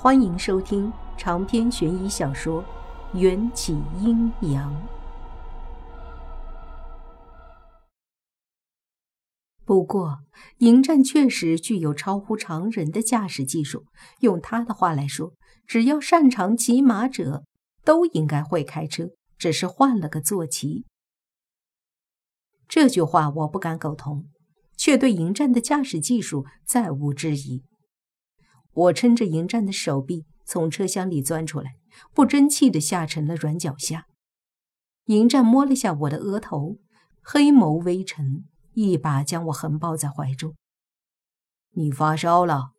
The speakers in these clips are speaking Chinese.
欢迎收听长篇悬疑小说《缘起阴阳》。不过，迎战确实具有超乎常人的驾驶技术。用他的话来说，只要擅长骑马者，都应该会开车，只是换了个坐骑。这句话我不敢苟同，却对迎战的驾驶技术再无质疑。我撑着迎战的手臂从车厢里钻出来，不争气地下沉了软脚下。迎战摸了下我的额头，黑眸微沉。一把将我横抱在怀中。你发烧了？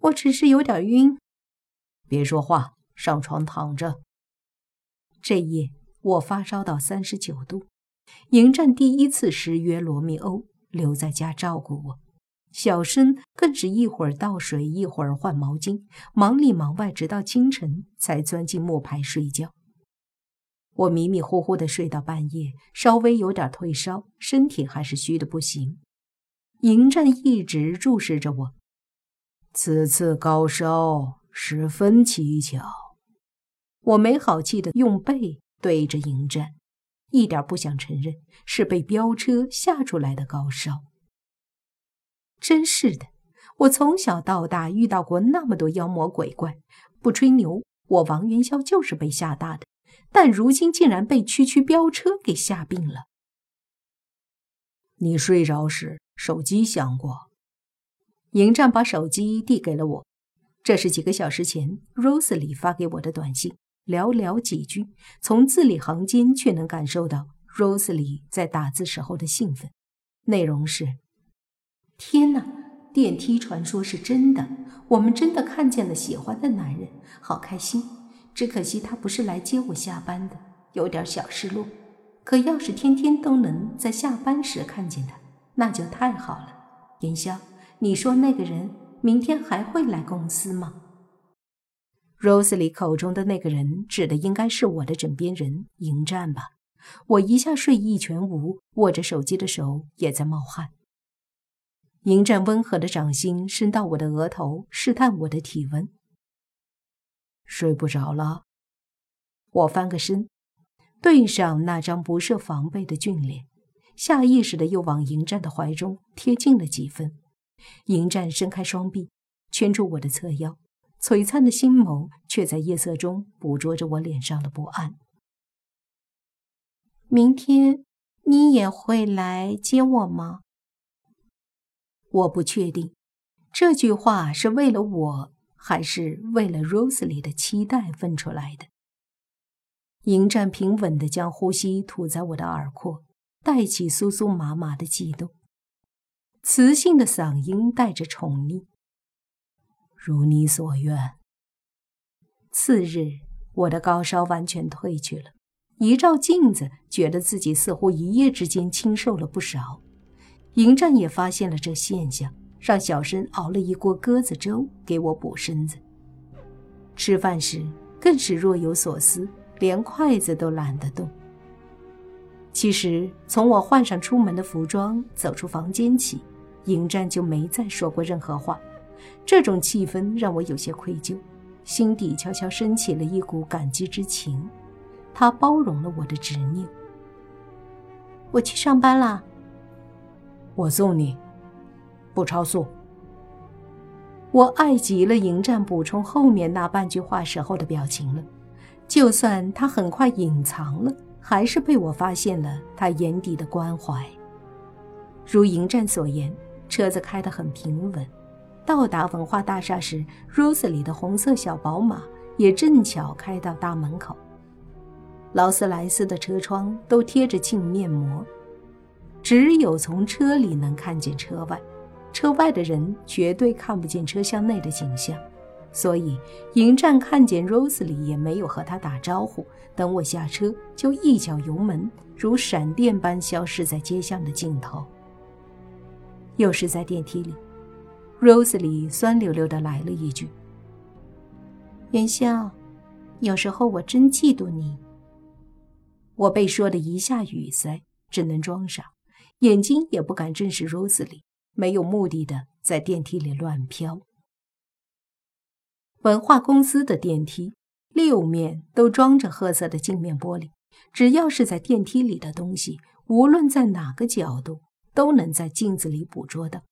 我只是有点晕。别说话，上床躺着。这夜我发烧到三十九度。迎战第一次失约罗密欧留在家照顾我，小申更是一会儿倒水，一会儿换毛巾，忙里忙外，直到清晨才钻进木牌睡觉。我迷迷糊糊的睡到半夜，稍微有点退烧，身体还是虚的不行。迎战一直注视着我，此次高烧十分蹊跷。我没好气的用背对着迎战，一点不想承认是被飙车吓出来的高烧。真是的，我从小到大遇到过那么多妖魔鬼怪，不吹牛，我王元宵就是被吓大的。但如今竟然被区区飙车给吓病了。你睡着时手机响过，迎战把手机递给了我，这是几个小时前 Rose 里发给我的短信，寥寥几句，从字里行间却能感受到 Rose 里在打字时候的兴奋。内容是：天哪，电梯传说是真的，我们真的看见了喜欢的男人，好开心。只可惜他不是来接我下班的，有点小失落。可要是天天都能在下班时看见他，那就太好了。云霄，你说那个人明天还会来公司吗？Rosely 口中的那个人指的应该是我的枕边人迎战吧？我一下睡意全无，握着手机的手也在冒汗。迎战温和的掌心伸到我的额头，试探我的体温。睡不着了，我翻个身，对上那张不设防备的俊脸，下意识的又往迎战的怀中贴近了几分。迎战伸开双臂，圈住我的侧腰，璀璨的星眸却在夜色中捕捉着我脸上的不安。明天你也会来接我吗？我不确定，这句话是为了我。还是为了 Rosely 的期待问出来的。迎战平稳地将呼吸吐在我的耳廓，带起酥酥麻麻的悸动，磁性的嗓音带着宠溺。如你所愿。次日，我的高烧完全退去了，一照镜子，觉得自己似乎一夜之间清瘦了不少。迎战也发现了这现象。让小申熬了一锅鸽子粥给我补身子。吃饭时更是若有所思，连筷子都懒得动。其实从我换上出门的服装，走出房间起，迎战就没再说过任何话。这种气氛让我有些愧疚，心底悄悄升起了一股感激之情。他包容了我的执拗。我去上班啦。我送你。不超速。我爱极了迎战补充后面那半句话时候的表情了。就算他很快隐藏了，还是被我发现了他眼底的关怀。如迎战所言，车子开得很平稳。到达文化大厦时，Rose 里的红色小宝马也正巧开到大门口。劳斯莱斯的车窗都贴着镜面膜，只有从车里能看见车外。车外的人绝对看不见车厢内的景象，所以迎战看见 Rose 里也没有和他打招呼。等我下车，就一脚油门，如闪电般消失在街巷的尽头。又是在电梯里，Rose 里酸溜溜的来了一句：“元宵，有时候我真嫉妒你。”我被说的一下语塞，只能装傻，眼睛也不敢正视 Rose 里。没有目的的在电梯里乱飘。文化公司的电梯六面都装着褐色的镜面玻璃，只要是在电梯里的东西，无论在哪个角度，都能在镜子里捕捉到。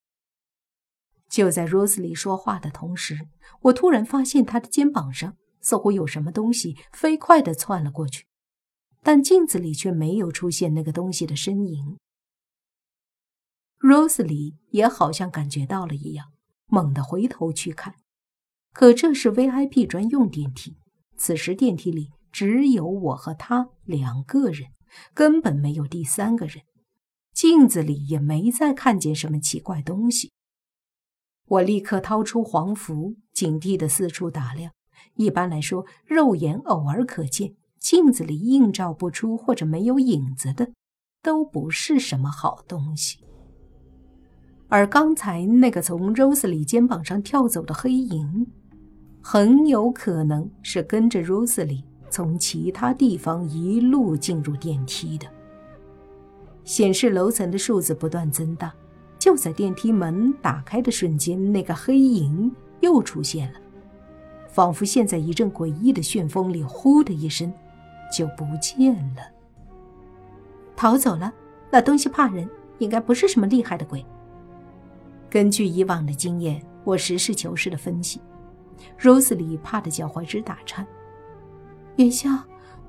就在 Rose 里说话的同时，我突然发现他的肩膀上似乎有什么东西飞快地窜了过去，但镜子里却没有出现那个东西的身影。Rose 里也好像感觉到了一样，猛地回头去看。可这是 VIP 专用电梯，此时电梯里只有我和他两个人，根本没有第三个人。镜子里也没再看见什么奇怪东西。我立刻掏出黄符，警惕地四处打量。一般来说，肉眼偶尔可见，镜子里映照不出或者没有影子的，都不是什么好东西。而刚才那个从 Rose 里肩膀上跳走的黑影。很有可能是跟着 Rose 里从其他地方一路进入电梯的。显示楼层的数字不断增大，就在电梯门打开的瞬间，那个黑影又出现了，仿佛现在一阵诡异的旋风里，呼的一声就不见了，逃走了。那东西怕人，应该不是什么厉害的鬼。根据以往的经验，我实事求是的分析。Rosely 怕的脚踝直打颤。元宵，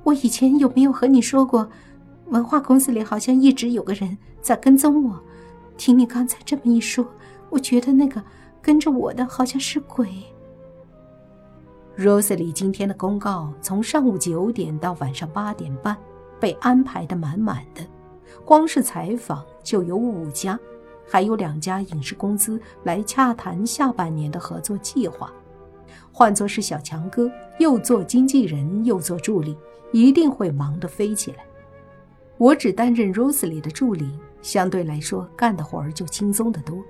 我以前有没有和你说过，文化公司里好像一直有个人在跟踪我？听你刚才这么一说，我觉得那个跟着我的好像是鬼。Rosely 今天的公告从上午九点到晚上八点半被安排的满满的，光是采访就有五家，还有两家影视公司来洽谈下半年的合作计划。换作是小强哥，又做经纪人又做助理，一定会忙得飞起来。我只担任 Rosely 的助理，相对来说干的活儿就轻松得多，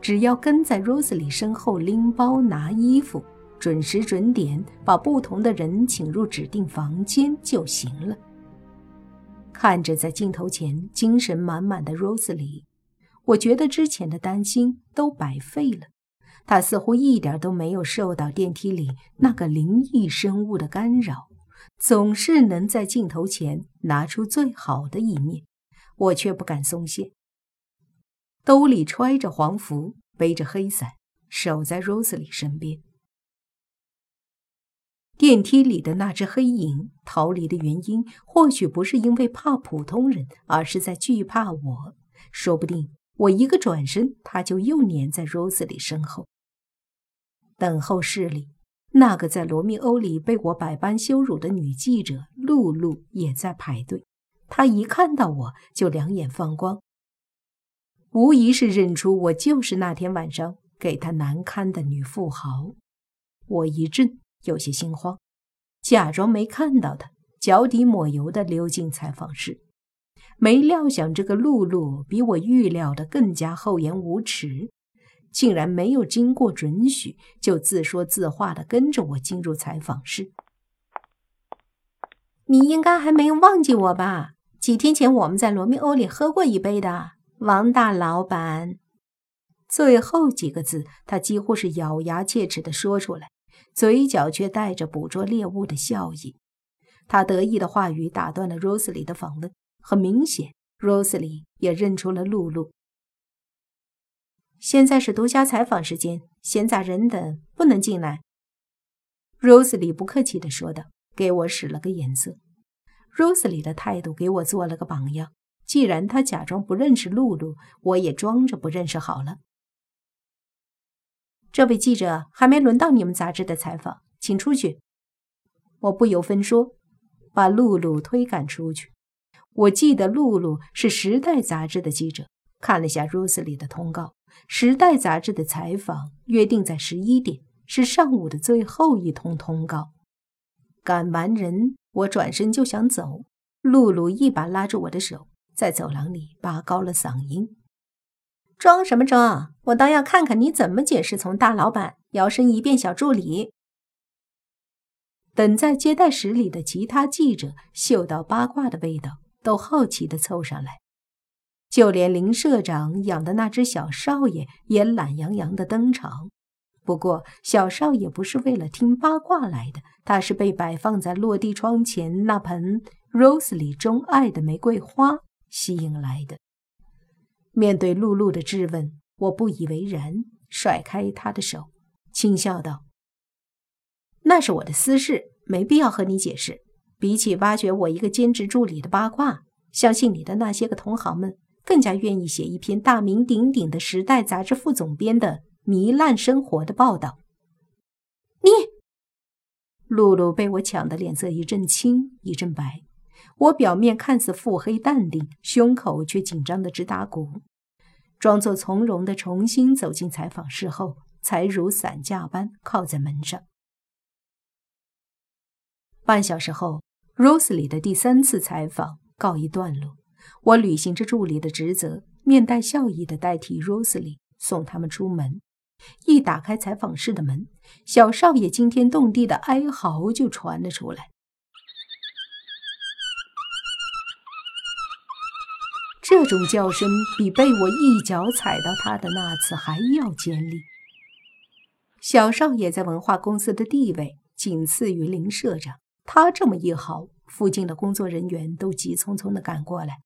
只要跟在 Rosely 身后拎包拿衣服，准时准点把不同的人请入指定房间就行了。看着在镜头前精神满满的 Rosely，我觉得之前的担心都白费了。他似乎一点都没有受到电梯里那个灵异生物的干扰，总是能在镜头前拿出最好的一面，我却不敢松懈。兜里揣着黄符，背着黑伞，守在 Rose 里身边。电梯里的那只黑影逃离的原因，或许不是因为怕普通人，而是在惧怕我。说不定我一个转身，他就又粘在 Rose 里身后。等候室里，那个在《罗密欧》里被我百般羞辱的女记者露露也在排队。她一看到我就两眼放光，无疑是认出我就是那天晚上给她难堪的女富豪。我一震，有些心慌，假装没看到她，脚底抹油的溜进采访室。没料想，这个露露比我预料的更加厚颜无耻。竟然没有经过准许，就自说自话的跟着我进入采访室。你应该还没有忘记我吧？几天前我们在罗密欧里喝过一杯的，王大老板。最后几个字，他几乎是咬牙切齿的说出来，嘴角却带着捕捉猎物的笑意。他得意的话语打断了 Rose 里的访问。很明显，Rose 里也认出了露露。现在是独家采访时间，闲杂人等不能进来。Rose 里不客气地说道，给我使了个眼色。Rose 里的态度给我做了个榜样。既然他假装不认识露露，我也装着不认识好了。这位记者还没轮到你们杂志的采访，请出去。我不由分说，把露露推赶出去。我记得露露是《时代》杂志的记者，看了下 Rose 里的通告。《时代》杂志的采访约定在十一点，是上午的最后一通通告。赶完人，我转身就想走，露露一把拉住我的手，在走廊里拔高了嗓音：“装什么装？我倒要看看你怎么解释从大老板摇身一变小助理。”等在接待室里的其他记者嗅到八卦的味道，都好奇地凑上来。就连林社长养的那只小少爷也懒洋洋的登场。不过，小少爷不是为了听八卦来的，他是被摆放在落地窗前那盆 Rose 里钟爱的玫瑰花吸引来的。面对露露的质问，我不以为然，甩开他的手，轻笑道：“那是我的私事，没必要和你解释。比起挖掘我一个兼职助理的八卦，相信你的那些个同行们更加愿意写一篇大名鼎鼎的《时代》杂志副总编的。”糜烂生活的报道，你露露被我抢得脸色一阵青一阵白。我表面看似腹黑淡定，胸口却紧张的直打鼓。装作从容的重新走进采访室后，才如散架般靠在门上。半小时后，Rose 里的第三次采访告一段落。我履行着助理的职责，面带笑意的代替 Rose 里送他们出门。一打开采访室的门，小少爷惊天动地的哀嚎就传了出来。这种叫声比被我一脚踩到他的那次还要尖利。小少爷在文化公司的地位仅次于林社长，他这么一嚎，附近的工作人员都急匆匆的赶过来。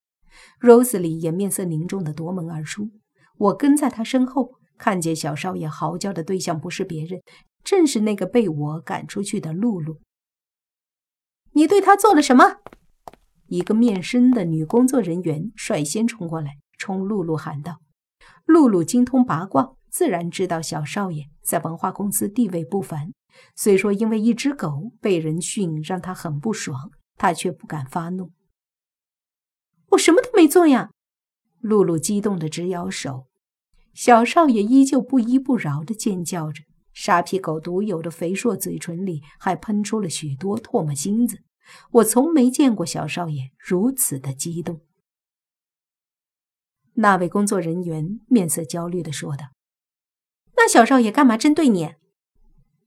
Rose 里也面色凝重的夺门而出，我跟在他身后。看见小少爷嚎叫的对象不是别人，正是那个被我赶出去的露露。你对他做了什么？一个面生的女工作人员率先冲过来，冲露露喊道：“露露精通八卦，自然知道小少爷在文化公司地位不凡。虽说因为一只狗被人训让他很不爽，他却不敢发怒。我什么都没做呀！”露露激动的直摇手。小少爷依旧不依不饶地尖叫着，沙皮狗独有的肥硕嘴唇里还喷出了许多唾沫星子。我从没见过小少爷如此的激动。那位工作人员面色焦虑地说道：“那小少爷干嘛针对你？”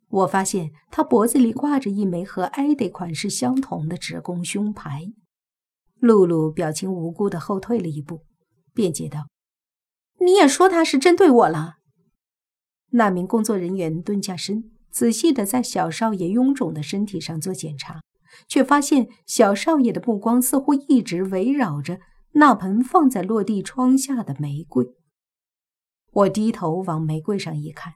我发现他脖子里挂着一枚和艾迪款式相同的职工胸牌。露露表情无辜地后退了一步，辩解道。你也说他是针对我了。那名工作人员蹲下身，仔细的在小少爷臃肿的身体上做检查，却发现小少爷的目光似乎一直围绕着那盆放在落地窗下的玫瑰。我低头往玫瑰上一看，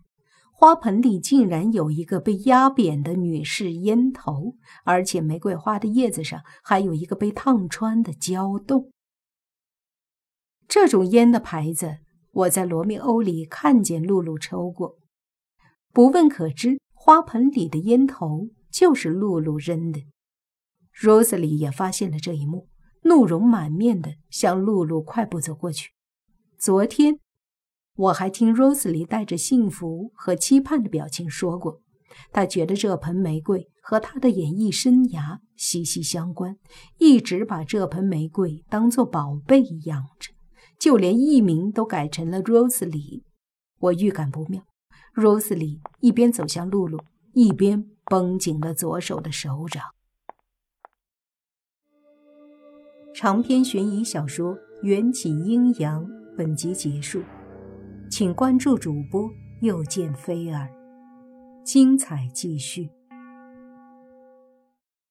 花盆里竟然有一个被压扁的女士烟头，而且玫瑰花的叶子上还有一个被烫穿的胶洞。这种烟的牌子。我在罗密欧里看见露露抽过，不问可知，花盆里的烟头就是露露扔的。罗斯里也发现了这一幕，怒容满面的向露露快步走过去。昨天，我还听 Rosely 带着幸福和期盼的表情说过，他觉得这盆玫瑰和他的演艺生涯息息相关，一直把这盆玫瑰当作宝贝养着。就连艺名都改成了 Rosely，我预感不妙。，Rosely 一边走向露露，一边绷紧了左手的手掌。长篇悬疑小说《缘起阴阳》本集结束，请关注主播又见菲儿，精彩继续。